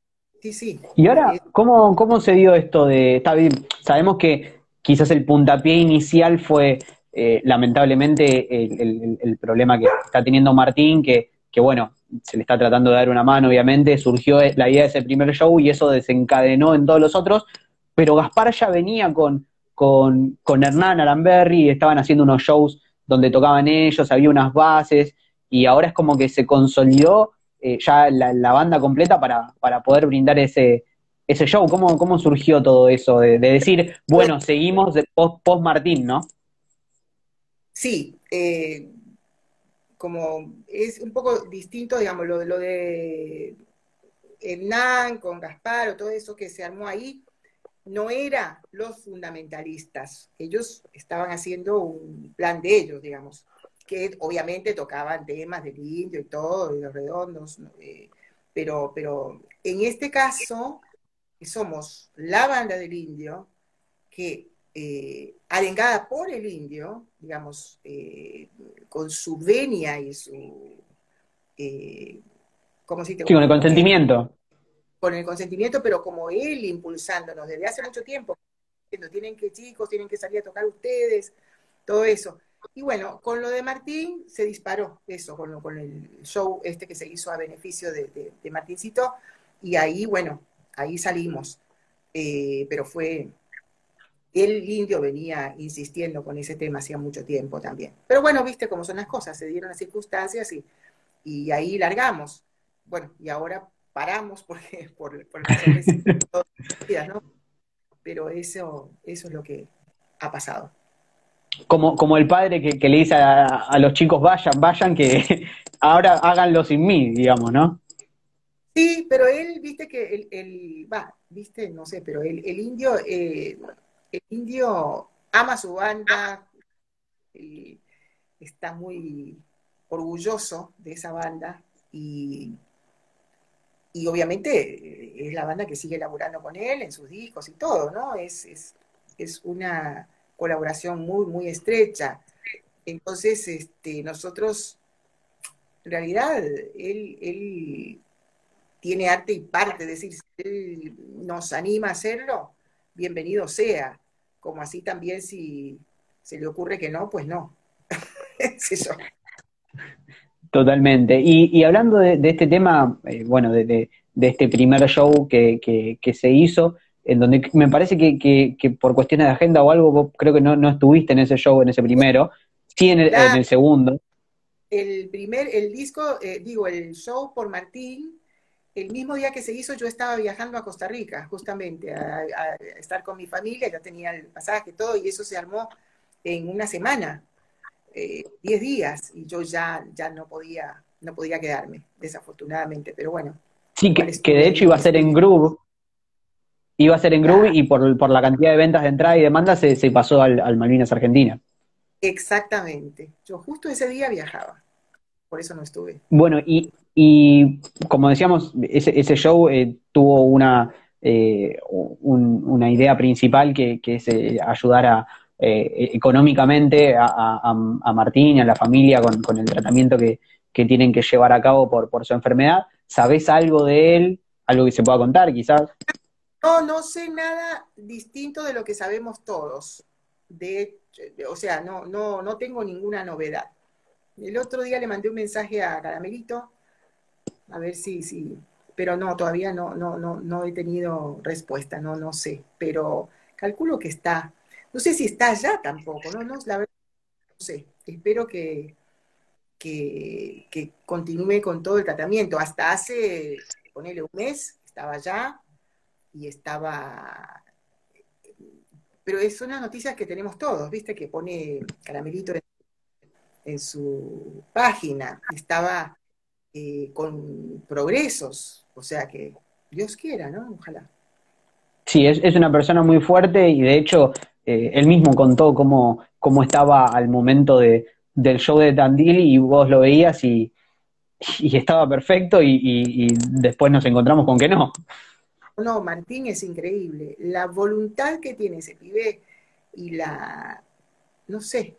Sí, sí. Y ahora, ¿cómo, cómo se dio esto de, está bien, sabemos que quizás el puntapié inicial fue eh, lamentablemente el, problema que está teniendo Martín, que, que bueno, se le está tratando de dar una mano, obviamente, surgió la idea de ese primer show y eso desencadenó en todos los otros, pero Gaspar ya venía con, con, con Hernán Aramberri, estaban haciendo unos shows donde tocaban ellos, había unas bases, y ahora es como que se consolidó eh, ya la, banda completa para, para poder brindar ese, ese show. ¿Cómo, ¿Cómo surgió todo eso de, decir, bueno, seguimos post, post Martín, ¿no? Sí, eh, como es un poco distinto, digamos, lo, lo de Hernán con Gaspar o todo eso que se armó ahí, no era los fundamentalistas. Ellos estaban haciendo un plan de ellos, digamos que obviamente tocaban temas del indio y todo, de los redondos, eh, pero, pero en este caso somos la banda del indio que eh, arengada por el indio, digamos, eh, con su venia y su... ¿Cómo si te sí, con el consentimiento. Con el consentimiento, pero como él impulsándonos desde hace mucho tiempo, tienen que chicos, tienen que salir a tocar ustedes, todo eso. Y bueno, con lo de Martín se disparó eso, con, con el show este que se hizo a beneficio de, de, Martincito, y ahí, bueno, ahí salimos. Eh, pero fue el indio venía insistiendo con ese tema hacía mucho tiempo también. Pero bueno, viste cómo son las cosas, se dieron las circunstancias y, y ahí largamos. Bueno, y ahora paramos porque por, por ¿no? Pero eso, eso es lo que ha pasado. Como, como el padre que, le dice a, los chicos, vayan, vayan, que ahora háganlo sin mí, digamos, ¿no? Sí, pero él, viste que el, el va, viste, no sé, pero el, el indio, eh, el indio ama su banda, está muy orgulloso de esa banda y, y obviamente es la banda que sigue laburando con él en sus discos y todo, ¿no? Es, es, es una colaboración muy, muy estrecha. Entonces, este, nosotros, en realidad, él, él tiene arte y parte, es decir, si él nos anima a hacerlo, bienvenido sea, como así también si se le ocurre que no, pues no. es eso. Totalmente. Y, hablando de, este tema, eh, bueno, de, este primer show que, se hizo, en donde me parece que, por cuestiones de agenda o algo, creo que no, estuviste en ese show, en ese primero, sí en el, segundo. El primer, el disco, eh, digo, el show por Martín, el mismo día que se hizo yo estaba viajando a Costa Rica, justamente, a, estar con mi familia, ya tenía el pasaje, todo, y eso se armó en una semana, 10 eh, días, y yo ya, ya no, podía, no podía quedarme, desafortunadamente, pero bueno. Sí, que, de hecho iba a ser en Groove, iba a ser en Groove y por, por, la cantidad de ventas de entrada y demanda se, se pasó al, al Malvinas Argentina. Exactamente, yo justo ese día viajaba, por eso no estuve. Bueno, y, y como decíamos, ese, ese show eh, tuvo una, eh, una idea principal que, es eh, ayudar a, económicamente a, a, Martín y a la familia con, el tratamiento que, tienen que llevar a cabo por, por su enfermedad. ¿Sabés algo de él? ¿Algo que se pueda contar quizás? No, no sé nada distinto de lo que sabemos todos. De, o sea, no, no, no tengo ninguna novedad. El otro día le mandé un mensaje a Caramelito a ver si, si, pero no, todavía no, no, no, no he tenido respuesta, no, no sé, pero calculo que está. No sé si está ya tampoco, no, no, la verdad, no sé. Espero que, que, continúe con todo el tratamiento. Hasta hace, ponele un mes, estaba ya y estaba pero es una noticia que tenemos todos, ¿viste? Que pone Caramelito en, en, su página. Estaba eh, con progresos, o sea que Dios quiera, ¿no? Ojalá. Sí, es, una persona muy fuerte y de hecho eh, él mismo contó cómo, cómo estaba al momento de, del show de Tandil y vos lo veías y, estaba perfecto y, después nos encontramos con que no. No, Martín es increíble. La voluntad que tiene ese pibe y la, no sé,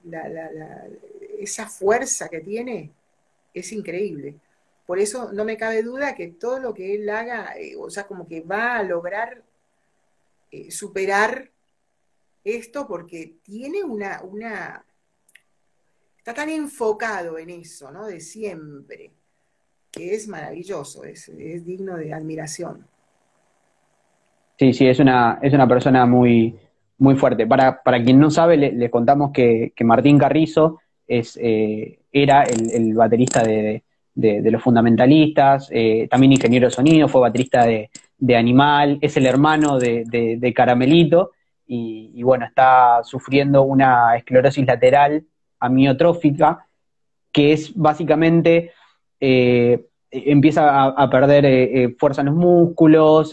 esa fuerza que tiene es increíble. Por eso no me cabe duda que todo lo que él haga, eh, o sea, como que va a lograr eh, superar esto porque tiene una, una, está tan enfocado en eso, ¿no? De siempre, que es maravilloso, es, digno de admiración. Sí, sí, es una, es una persona muy, muy fuerte. Para, para quien no sabe, le, contamos que, Martín Carrizo eh, era el, baterista de, los fundamentalistas, eh, también ingeniero de sonido, fue baterista de, Animal, es el hermano de, Caramelito y, bueno, está sufriendo una esclerosis lateral amiotrófica que es básicamente, eh, empieza a, perder fuerza en los músculos,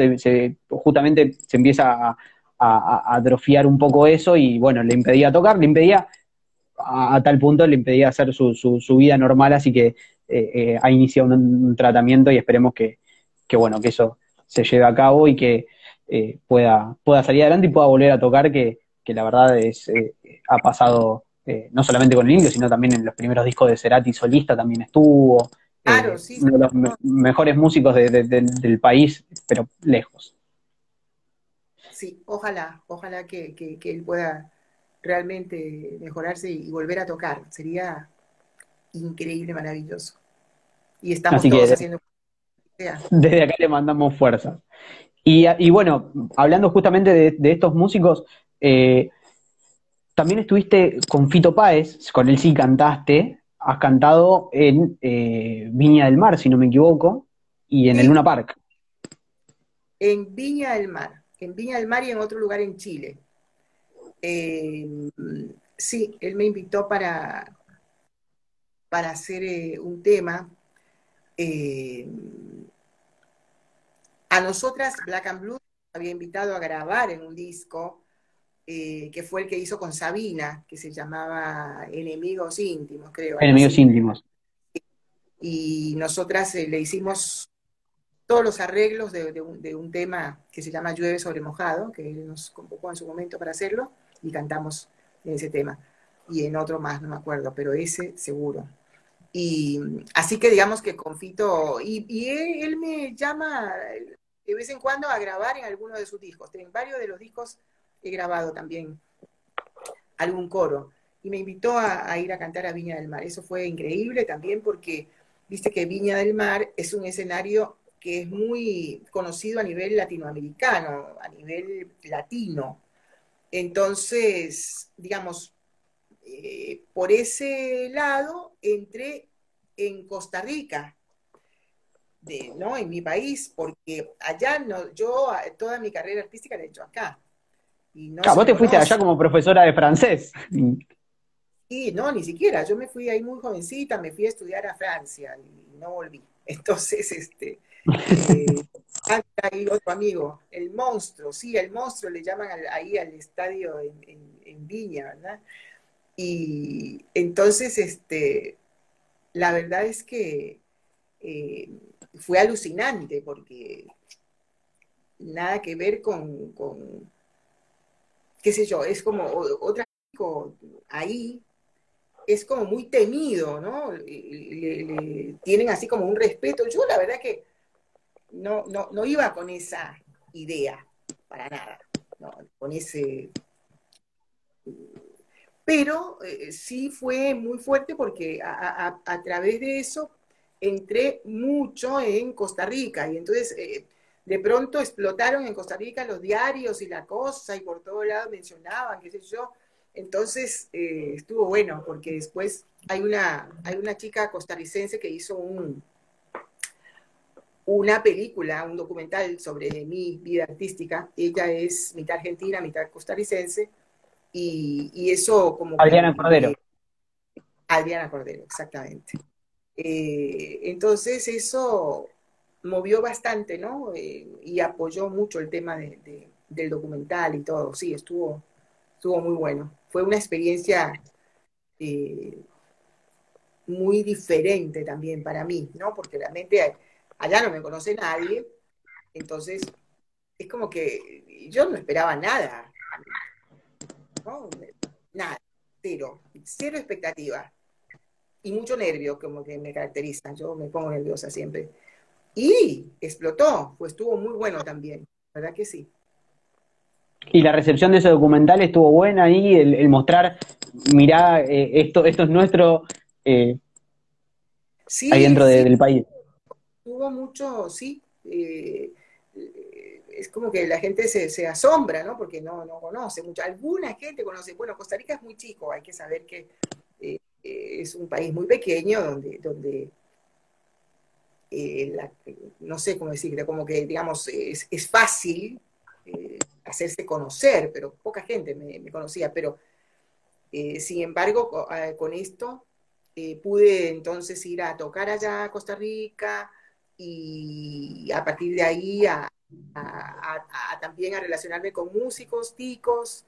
justamente se empieza a, atrofiar un poco eso y bueno, le impedía tocar, le impedía a, tal punto le impedía hacer su, su, vida normal, así que eh, eh, ha iniciado un, tratamiento y esperemos que, bueno, que eso se lleve a cabo y que eh, pueda, pueda salir adelante y pueda volver a tocar, que, la verdad es ha pasado no solamente con el indio, sino también en los primeros discos de Cerati solista también estuvo. Claro, sí, uno de los mejores músicos del país, pero lejos. Sí, ojalá, ojalá que, él pueda realmente mejorarse y volver a tocar. Sería increíble, maravilloso. Y estamos todos haciendo. Desde acá le mandamos fuerza. Y, bueno, hablando justamente de, estos músicos, Eh, también estuviste con Fito Páez, con él sí cantaste, has cantado en eh, Viña del Mar, si no me equivoco, y en el Luna Park. En Viña del Mar, en Viña del Mar y en otro lugar en Chile. Eh, sí, él me invitó para, para hacer un tema. a nosotras, Black and Blue, había invitado a grabar en un disco eh, que fue el que hizo con Sabina, que se llamaba Enemigos Íntimos, creo. Enemigos Íntimos. Y nosotras eh, le hicimos todos los arreglos de, un, tema que se llama Llueve sobre mojado, que él nos convocó en su momento para hacerlo, y cantamos en ese tema. Y en otro más, no me acuerdo, pero ese seguro. Y así que digamos que confito, y, él, me llama de vez en cuando a grabar en alguno de sus discos. En varios de los discos he grabado también algún coro. Y me invitó a, ir a cantar a Viña del Mar. Eso fue increíble también porque viste que Viña del Mar es un escenario que es muy conocido a nivel latinoamericano, a nivel latino. Entonces, digamos, eh, por ese lado entré en Costa Rica, de, ¿no? En mi país, porque allá no, yo toda mi carrera artística la he hecho acá. Y vos te fuiste allá como profesora de francés. Sí, no, ni siquiera. Yo me fui ahí muy jovencita, me fui a estudiar a Francia y no volví. Entonces, este, eh, otro amigo, el monstruo, sí, el monstruo le llaman ahí al estadio en, Viña, ¿verdad? Y entonces, este, la verdad es que eh, fue alucinante porque nada que ver con, qué sé yo, es como otra ahí es como muy temido, ¿no? Le, tienen así como un respeto. Yo la verdad que no, no, iba con esa idea, para nada, con ese... Pero eh, sí fue muy fuerte porque a, través de eso entré mucho en Costa Rica y entonces eh, de pronto explotaron en Costa Rica los diarios y la cosa, y por todos lados mencionaban, qué sé yo. Entonces eh, estuvo bueno, porque después hay una, hay una chica costarricense que hizo un, una película, un documental sobre mi vida artística. Ella es mitad argentina, mitad costarricense, y, eso como... Adriana Cordero. Adriana Cordero, exactamente. Eh, entonces eso movió bastante, ¿no? Eh, y apoyó mucho el tema del documental y todo. Sí, estuvo, estuvo muy bueno. Fue una experiencia eh, muy diferente también para mí, ¿no? Porque realmente allá no me conoce nadie, entonces es como que yo no esperaba nada, ¿no? Nada, cero, cero expectativa y mucho nervio como que me caracteriza, yo me pongo nerviosa siempre. Y explotó, pues estuvo muy bueno también, ¿verdad que sí? Y la recepción de ese documental estuvo buena ahí, el, mostrar, mirá, eh, esto, esto es nuestro eh, ahí dentro del país. Hubo mucho, sí, eh, es como que la gente se, asombra, ¿no? Porque no, no conoce mucho. Alguna gente conoce, bueno, Costa Rica es muy chico, hay que saber que es un país muy pequeño donde, donde eh, no sé cómo decirlo, como que, digamos, es, fácil eh, hacerse conocer, pero poca gente me, conocía, pero eh, sin embargo, con, esto pude entonces ir a tocar allá a Costa Rica y a partir de ahí a, también a relacionarme con músicos, ticos,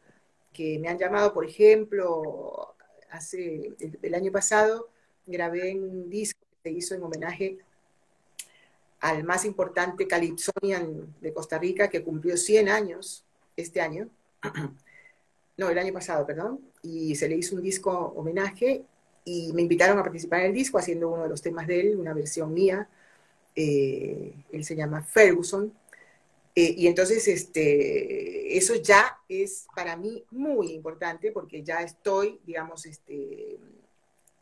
que me han llamado, por ejemplo, hace el, el año pasado grabé un disco que se hizo en homenaje al más importante Calypsonian de Costa Rica, que cumplió 100 años este año, no, el año pasado, perdón, y se le hizo un disco homenaje y me invitaron a participar en el disco haciendo uno de los temas de él, una versión mía, eh, él se llama Ferguson, eh, y entonces este, eso ya es para mí muy importante porque ya estoy, digamos, este,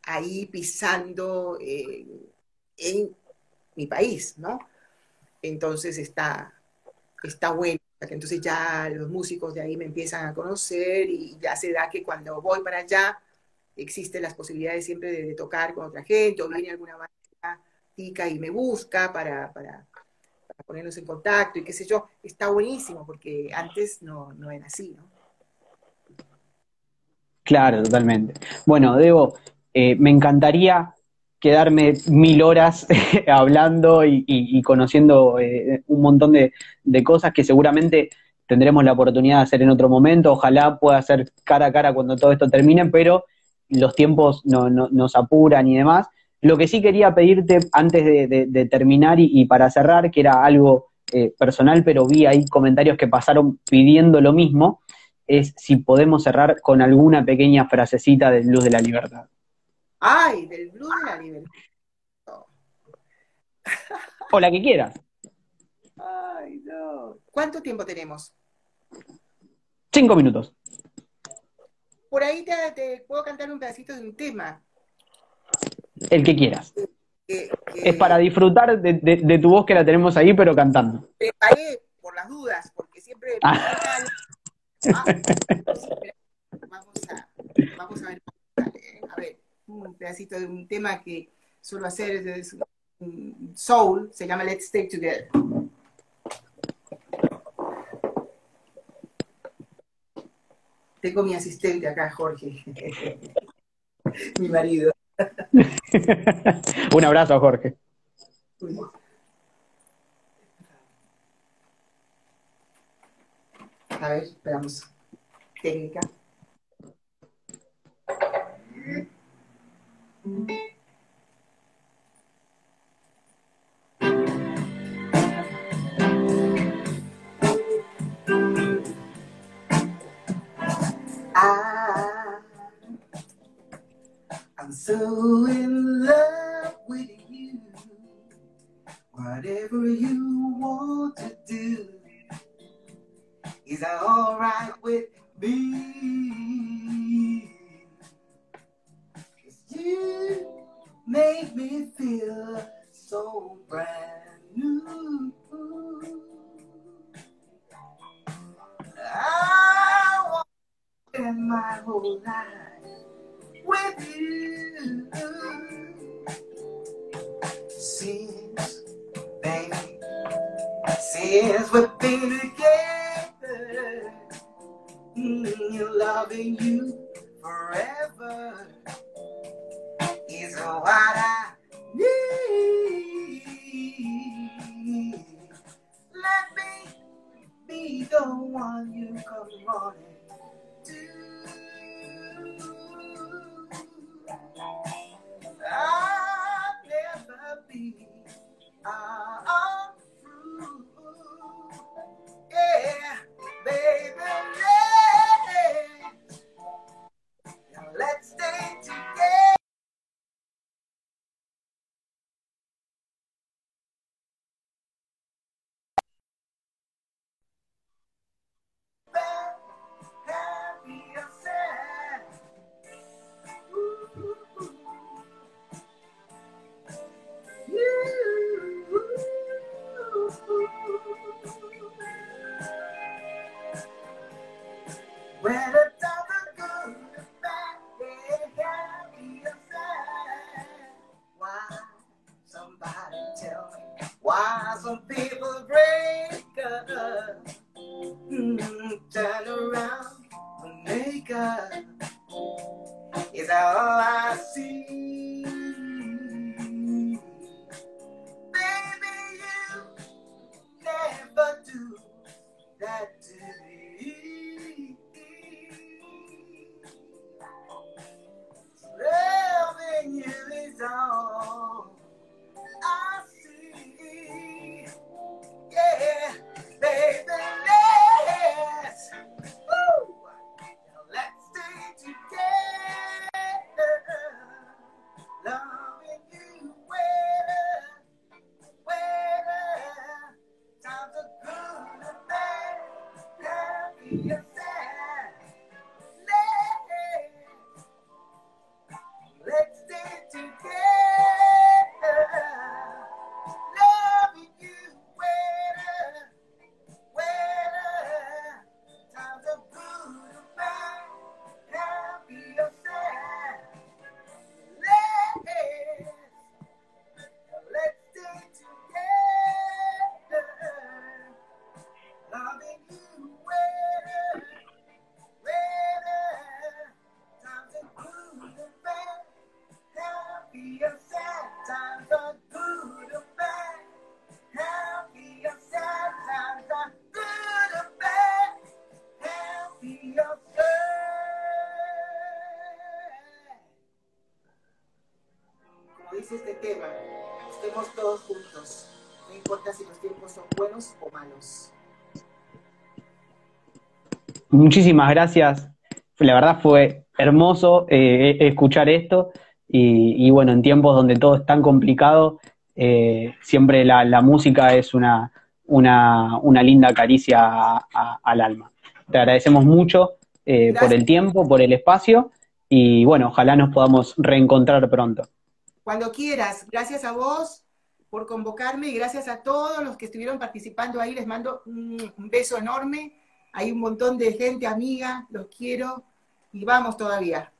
ahí pisando eh, en mi país, ¿no? Entonces está, está bueno entonces ya los músicos de ahí me empiezan a conocer y ya se da que cuando voy para allá existen las posibilidades siempre de, tocar con otra gente o viene alguna banda y me busca para, para, ponernos en contacto y qué sé yo. Está buenísimo porque antes no, no era así, ¿no? Claro, totalmente. Bueno, Debo, eh, me encantaría quedarme mil horas hablando y, conociendo eh, un montón de, cosas que seguramente tendremos la oportunidad de hacer en otro momento. Ojalá pueda ser cara a cara cuando todo esto termine, pero los tiempos no, nos apuran y demás. Lo que sí quería pedirte antes de, terminar y, para cerrar, que era algo eh, personal, pero vi ahí comentarios que pasaron pidiendo lo mismo, es si podemos cerrar con alguna pequeña frasecita de Luz de la Libertad. Ay, del blues de la libertad. O la que quieras. Ay, no. ¿Cuánto tiempo tenemos? Cinco minutos. Por ahí te, puedo cantar un pedacito de un tema. El que quieras. es para disfrutar de, tu voz que la tenemos ahí, pero cantando. Preparé por las dudas, porque siempre... Ah. Ah, vamos, a, vamos a ver. A ver un pedacito de un tema que suelo hacer es soul, se llama Let's Stay Together. Tengo mi asistente acá, Jorge, mi marido. un abrazo, Jorge. A ver, esperamos. Técnica. I, I'm so in love with you. Whatever you want to do is alright with me. You make me feel so brand new. I want spend my whole life with you. Since, baby, since we've been together, loving you forever tema. Estemos todos juntos. No importa si los tiempos son buenos o malos. Muchísimas gracias. La verdad fue hermoso eh, escuchar esto y, bueno, en tiempos donde todo es tan complicado, eh, siempre la, música es una, una, linda caricia al alma. Te agradecemos mucho eh, por el tiempo, por el espacio y bueno, ojalá nos podamos reencontrar pronto. Cuando quieras, gracias a vos por convocarme y gracias a todos los que estuvieron participando ahí, les mando un beso enorme, hay un montón de gente amiga, los quiero y vamos todavía.